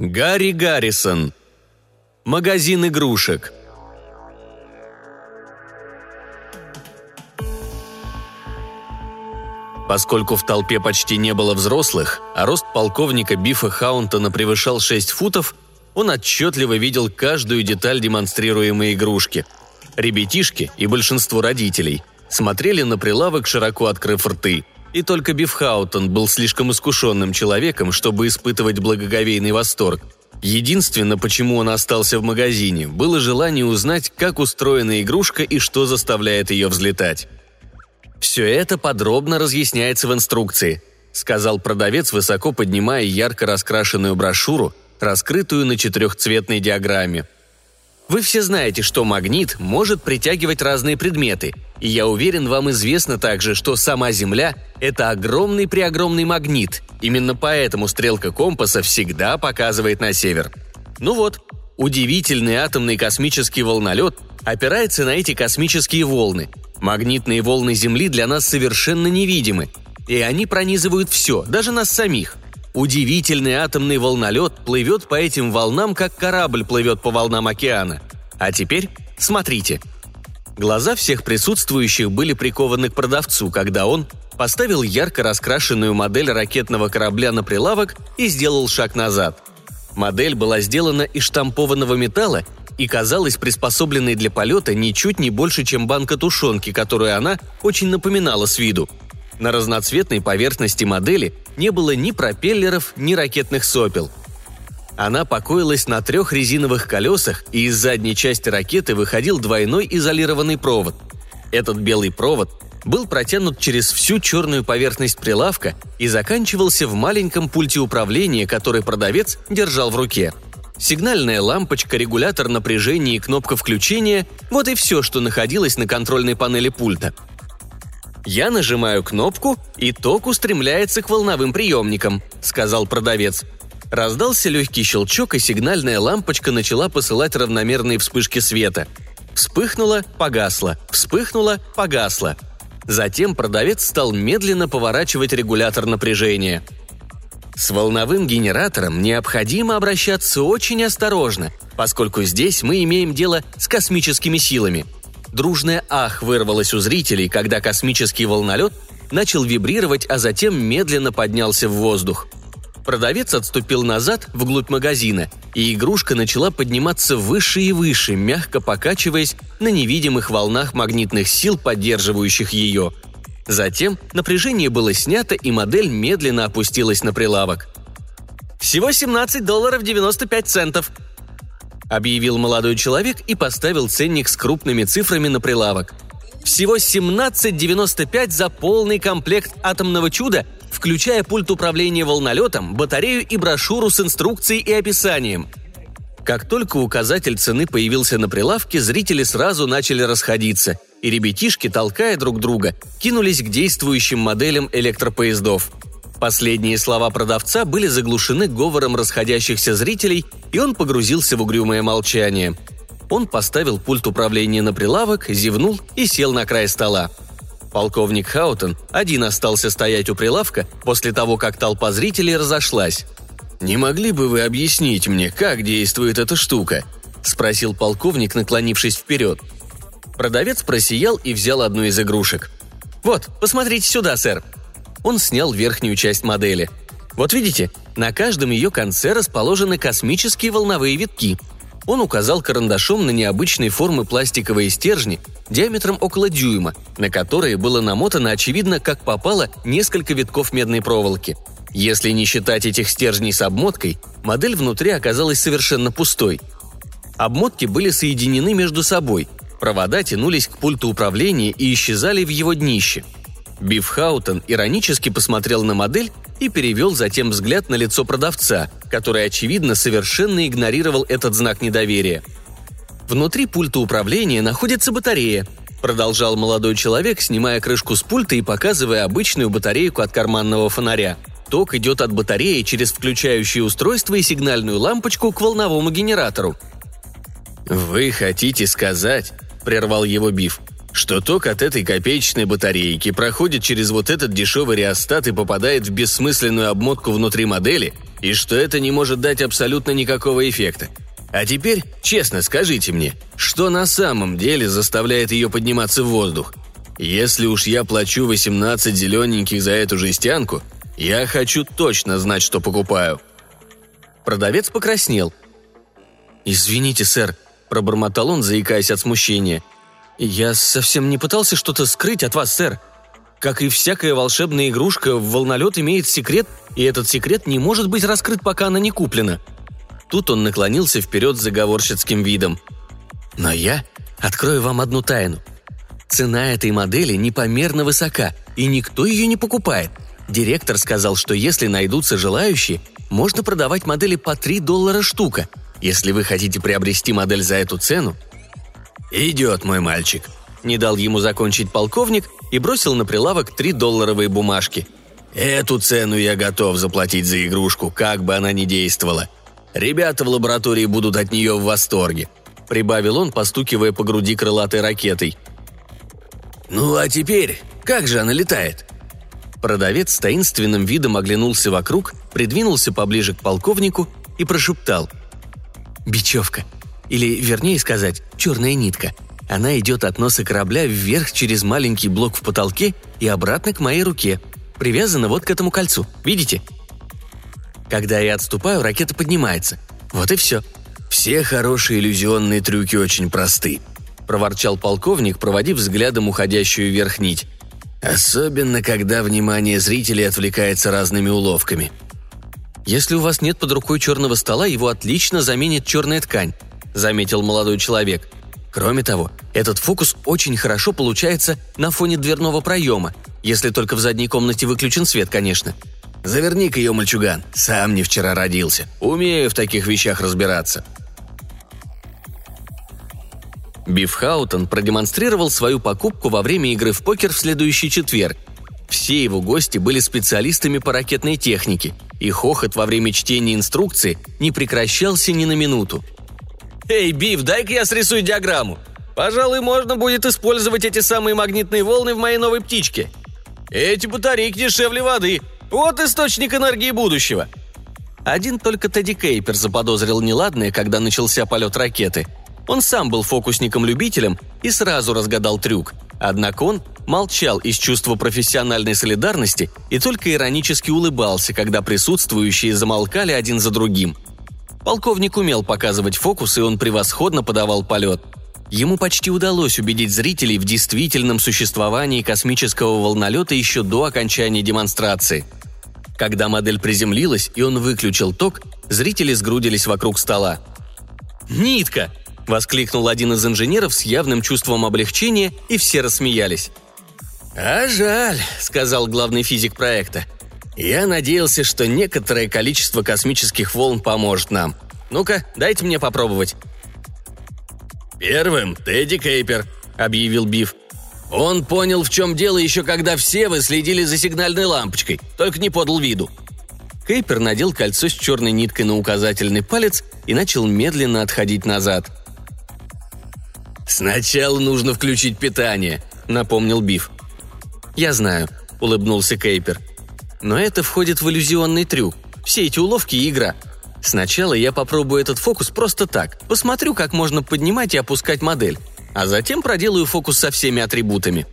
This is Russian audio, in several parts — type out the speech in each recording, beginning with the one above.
Гарри Гаррисон. Магазин игрушек. Поскольку в толпе почти не было взрослых, а рост полковника Бифа Хаунтона превышал 6 футов, он отчетливо видел каждую деталь демонстрируемой игрушки. Ребятишки и большинство родителей смотрели на прилавок, широко открыв рты. И только Биф Хаутон был слишком искушенным человеком, чтобы испытывать благоговейный восторг. Единственное, почему он остался в магазине, было желание узнать, как устроена игрушка и что заставляет ее взлетать. «Все это подробно разъясняется в инструкции», — сказал продавец, высоко поднимая ярко раскрашенную брошюру, раскрытую на четырехцветной диаграмме. «Вы все знаете, что магнит может притягивать разные предметы, и я уверен, вам известно также, что сама Земля – это огромный-преогромный магнит. Именно поэтому стрелка компаса всегда показывает на север. Ну вот, удивительный атомный космический волнолет опирается на эти космические волны, Магнитные волны Земли для нас совершенно невидимы, и они пронизывают все, даже нас самих. Удивительный атомный волнолет плывет по этим волнам, как корабль плывет по волнам океана. А теперь смотрите. Глаза всех присутствующих были прикованы к продавцу, когда он поставил ярко раскрашенную модель ракетного корабля на прилавок и сделал шаг назад. Модель была сделана из штампованного металла и казалась приспособленной для полета ничуть не больше, чем банка тушенки, которую она очень напоминала с виду. На разноцветной поверхности модели не было ни пропеллеров, ни ракетных сопел. Она покоилась на трех резиновых колесах, и из задней части ракеты выходил двойной изолированный провод. Этот белый провод был протянут через всю черную поверхность прилавка и заканчивался в маленьком пульте управления, который продавец держал в руке – Сигнальная лампочка, регулятор напряжения и кнопка включения – вот и все, что находилось на контрольной панели пульта. «Я нажимаю кнопку, и ток устремляется к волновым приемникам», – сказал продавец. Раздался легкий щелчок, и сигнальная лампочка начала посылать равномерные вспышки света. Вспыхнула, погасла, вспыхнула, погасла. Затем продавец стал медленно поворачивать регулятор напряжения – с волновым генератором необходимо обращаться очень осторожно, поскольку здесь мы имеем дело с космическими силами. Дружное «ах» вырвалось у зрителей, когда космический волнолет начал вибрировать, а затем медленно поднялся в воздух. Продавец отступил назад, вглубь магазина, и игрушка начала подниматься выше и выше, мягко покачиваясь на невидимых волнах магнитных сил, поддерживающих ее – Затем напряжение было снято, и модель медленно опустилась на прилавок. «Всего 17 долларов 95 центов», — объявил молодой человек и поставил ценник с крупными цифрами на прилавок. «Всего 17,95 за полный комплект атомного чуда, включая пульт управления волнолетом, батарею и брошюру с инструкцией и описанием», как только указатель цены появился на прилавке, зрители сразу начали расходиться, и ребятишки, толкая друг друга, кинулись к действующим моделям электропоездов. Последние слова продавца были заглушены говором расходящихся зрителей, и он погрузился в угрюмое молчание. Он поставил пульт управления на прилавок, зевнул и сел на край стола. Полковник Хаутен один остался стоять у прилавка после того, как толпа зрителей разошлась. «Не могли бы вы объяснить мне, как действует эта штука?» – спросил полковник, наклонившись вперед. Продавец просиял и взял одну из игрушек. «Вот, посмотрите сюда, сэр». Он снял верхнюю часть модели. «Вот видите, на каждом ее конце расположены космические волновые витки». Он указал карандашом на необычной формы пластиковые стержни диаметром около дюйма, на которые было намотано, очевидно, как попало, несколько витков медной проволоки – если не считать этих стержней с обмоткой, модель внутри оказалась совершенно пустой. Обмотки были соединены между собой, провода тянулись к пульту управления и исчезали в его днище. Биф Хаутон иронически посмотрел на модель и перевел затем взгляд на лицо продавца, который, очевидно, совершенно игнорировал этот знак недоверия. «Внутри пульта управления находится батарея», продолжал молодой человек, снимая крышку с пульта и показывая обычную батарейку от карманного фонаря – Ток идет от батареи через включающее устройство и сигнальную лампочку к волновому генератору. «Вы хотите сказать», — прервал его Биф, что ток от этой копеечной батарейки проходит через вот этот дешевый реостат и попадает в бессмысленную обмотку внутри модели, и что это не может дать абсолютно никакого эффекта. А теперь, честно скажите мне, что на самом деле заставляет ее подниматься в воздух? Если уж я плачу 18 зелененьких за эту жестянку, я хочу точно знать, что покупаю». Продавец покраснел. «Извините, сэр», – пробормотал он, заикаясь от смущения. «Я совсем не пытался что-то скрыть от вас, сэр. Как и всякая волшебная игрушка, волнолет имеет секрет, и этот секрет не может быть раскрыт, пока она не куплена». Тут он наклонился вперед с заговорщицким видом. «Но я открою вам одну тайну. Цена этой модели непомерно высока, и никто ее не покупает. Директор сказал, что если найдутся желающие, можно продавать модели по 3 доллара штука. Если вы хотите приобрести модель за эту цену... «Идет, мой мальчик», — не дал ему закончить полковник и бросил на прилавок 3 долларовые бумажки. «Эту цену я готов заплатить за игрушку, как бы она ни действовала. Ребята в лаборатории будут от нее в восторге», — прибавил он, постукивая по груди крылатой ракетой. «Ну а теперь, как же она летает?» Продавец с таинственным видом оглянулся вокруг, придвинулся поближе к полковнику и прошептал. «Бечевка. Или, вернее сказать, черная нитка. Она идет от носа корабля вверх через маленький блок в потолке и обратно к моей руке. Привязана вот к этому кольцу. Видите?» Когда я отступаю, ракета поднимается. Вот и все. Все хорошие иллюзионные трюки очень просты», – проворчал полковник, проводив взглядом уходящую вверх нить. Особенно, когда внимание зрителей отвлекается разными уловками. Если у вас нет под рукой черного стола, его отлично заменит черная ткань, заметил молодой человек. Кроме того, этот фокус очень хорошо получается на фоне дверного проема, если только в задней комнате выключен свет, конечно. Заверни-ка ее, мальчуган, сам не вчера родился. Умею в таких вещах разбираться. Биф Хаутон продемонстрировал свою покупку во время игры в покер в следующий четверг. Все его гости были специалистами по ракетной технике, и хохот во время чтения инструкции не прекращался ни на минуту. «Эй, Биф, дай-ка я срисую диаграмму. Пожалуй, можно будет использовать эти самые магнитные волны в моей новой птичке. Эти батарейки дешевле воды. Вот источник энергии будущего». Один только Тедди Кейпер заподозрил неладное, когда начался полет ракеты – он сам был фокусником-любителем и сразу разгадал трюк. Однако он молчал из чувства профессиональной солидарности и только иронически улыбался, когда присутствующие замолкали один за другим. Полковник умел показывать фокус, и он превосходно подавал полет. Ему почти удалось убедить зрителей в действительном существовании космического волнолета еще до окончания демонстрации. Когда модель приземлилась и он выключил ток, зрители сгрудились вокруг стола. «Нитка!» – воскликнул один из инженеров с явным чувством облегчения, и все рассмеялись. «А жаль», – сказал главный физик проекта. «Я надеялся, что некоторое количество космических волн поможет нам. Ну-ка, дайте мне попробовать». «Первым Тедди Кейпер», – объявил Биф. «Он понял, в чем дело, еще когда все вы следили за сигнальной лампочкой, только не подал виду». Кейпер надел кольцо с черной ниткой на указательный палец и начал медленно отходить назад. «Сначала нужно включить питание», — напомнил Биф. «Я знаю», — улыбнулся Кейпер. «Но это входит в иллюзионный трюк. Все эти уловки и игра. Сначала я попробую этот фокус просто так. Посмотрю, как можно поднимать и опускать модель. А затем проделаю фокус со всеми атрибутами».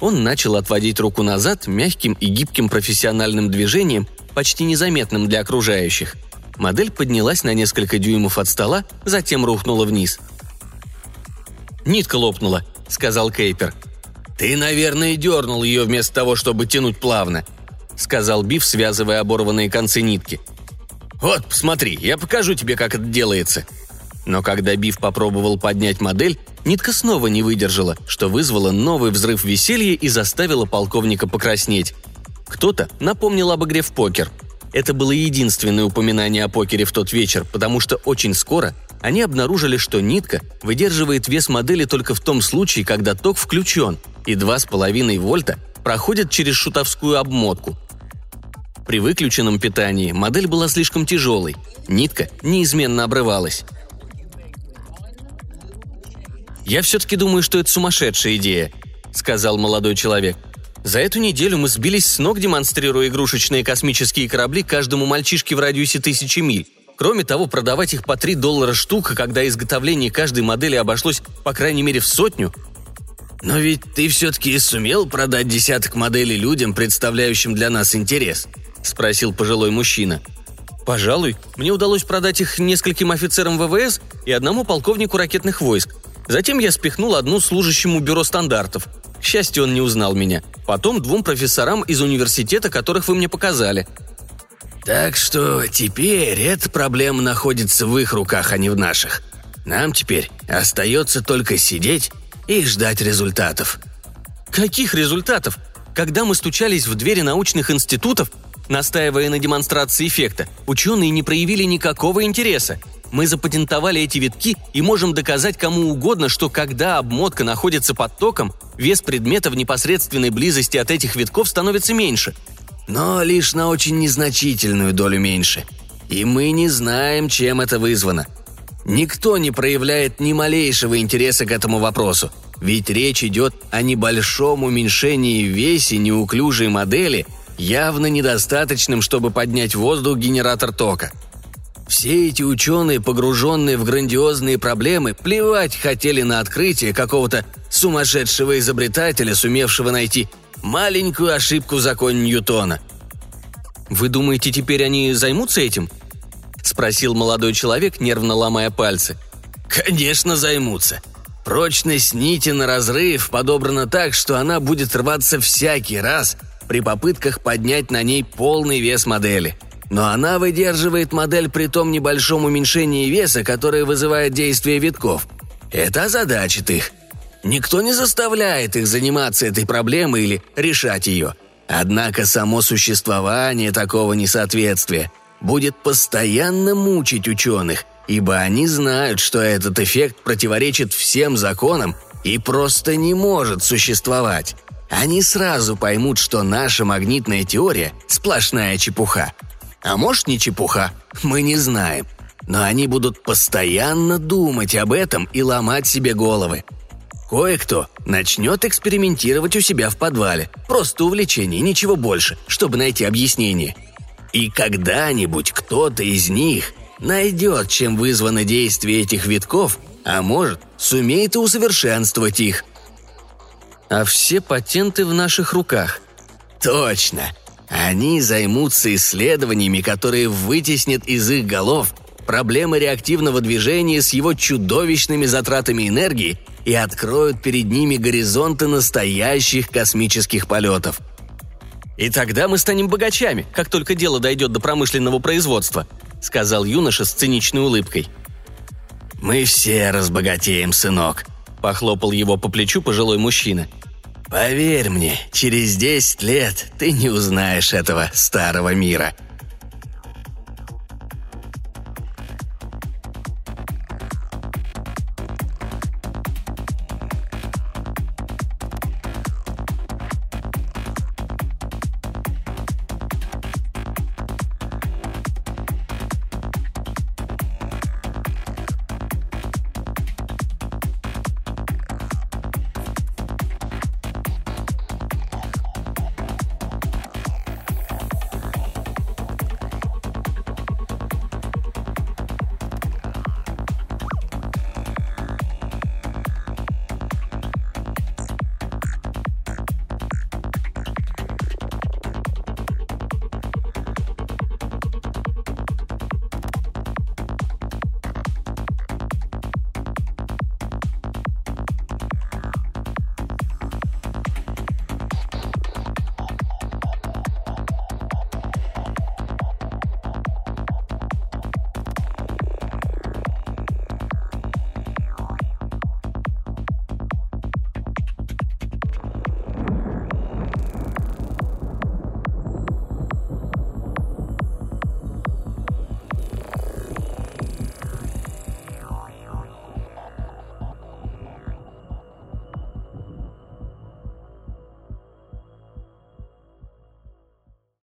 Он начал отводить руку назад мягким и гибким профессиональным движением, почти незаметным для окружающих. Модель поднялась на несколько дюймов от стола, затем рухнула вниз – «Нитка лопнула», — сказал Кейпер. «Ты, наверное, дернул ее вместо того, чтобы тянуть плавно», — сказал Биф, связывая оборванные концы нитки. «Вот, посмотри, я покажу тебе, как это делается». Но когда Биф попробовал поднять модель, нитка снова не выдержала, что вызвало новый взрыв веселья и заставило полковника покраснеть. Кто-то напомнил об игре в покер. Это было единственное упоминание о покере в тот вечер, потому что очень скоро они обнаружили, что нитка выдерживает вес модели только в том случае, когда ток включен, и 2,5 вольта проходят через шутовскую обмотку. При выключенном питании модель была слишком тяжелой, нитка неизменно обрывалась. «Я все-таки думаю, что это сумасшедшая идея», — сказал молодой человек. За эту неделю мы сбились с ног, демонстрируя игрушечные космические корабли каждому мальчишке в радиусе тысячи миль. Кроме того, продавать их по 3 доллара штука, когда изготовление каждой модели обошлось по крайней мере в сотню. Но ведь ты все-таки сумел продать десяток моделей людям, представляющим для нас интерес? Спросил пожилой мужчина. Пожалуй, мне удалось продать их нескольким офицерам ВВС и одному полковнику ракетных войск. Затем я спихнул одну служащему бюро стандартов. К счастью, он не узнал меня. Потом двум профессорам из университета, которых вы мне показали – так что теперь эта проблема находится в их руках, а не в наших. Нам теперь остается только сидеть и ждать результатов. Каких результатов? Когда мы стучались в двери научных институтов, настаивая на демонстрации эффекта, ученые не проявили никакого интереса. Мы запатентовали эти витки и можем доказать кому угодно, что когда обмотка находится под током, вес предмета в непосредственной близости от этих витков становится меньше – но лишь на очень незначительную долю меньше. И мы не знаем, чем это вызвано. Никто не проявляет ни малейшего интереса к этому вопросу, ведь речь идет о небольшом уменьшении в весе неуклюжей модели, явно недостаточным, чтобы поднять в воздух генератор тока. Все эти ученые, погруженные в грандиозные проблемы, плевать хотели на открытие какого-то сумасшедшего изобретателя, сумевшего найти маленькую ошибку в законе Ньютона. «Вы думаете, теперь они займутся этим?» – спросил молодой человек, нервно ломая пальцы. «Конечно займутся. Прочность нити на разрыв подобрана так, что она будет рваться всякий раз при попытках поднять на ней полный вес модели. Но она выдерживает модель при том небольшом уменьшении веса, которое вызывает действие витков. Это озадачит их. Никто не заставляет их заниматься этой проблемой или решать ее. Однако само существование такого несоответствия будет постоянно мучить ученых, ибо они знают, что этот эффект противоречит всем законам и просто не может существовать. Они сразу поймут, что наша магнитная теория – сплошная чепуха. А может, не чепуха, мы не знаем. Но они будут постоянно думать об этом и ломать себе головы – Кое-кто начнет экспериментировать у себя в подвале. Просто увлечение, ничего больше, чтобы найти объяснение. И когда-нибудь кто-то из них найдет, чем вызвано действие этих витков, а может, сумеет и усовершенствовать их. А все патенты в наших руках. Точно. Они займутся исследованиями, которые вытеснят из их голов проблемы реактивного движения с его чудовищными затратами энергии и откроют перед ними горизонты настоящих космических полетов. «И тогда мы станем богачами, как только дело дойдет до промышленного производства», — сказал юноша с циничной улыбкой. «Мы все разбогатеем, сынок», — похлопал его по плечу пожилой мужчина. «Поверь мне, через десять лет ты не узнаешь этого старого мира», —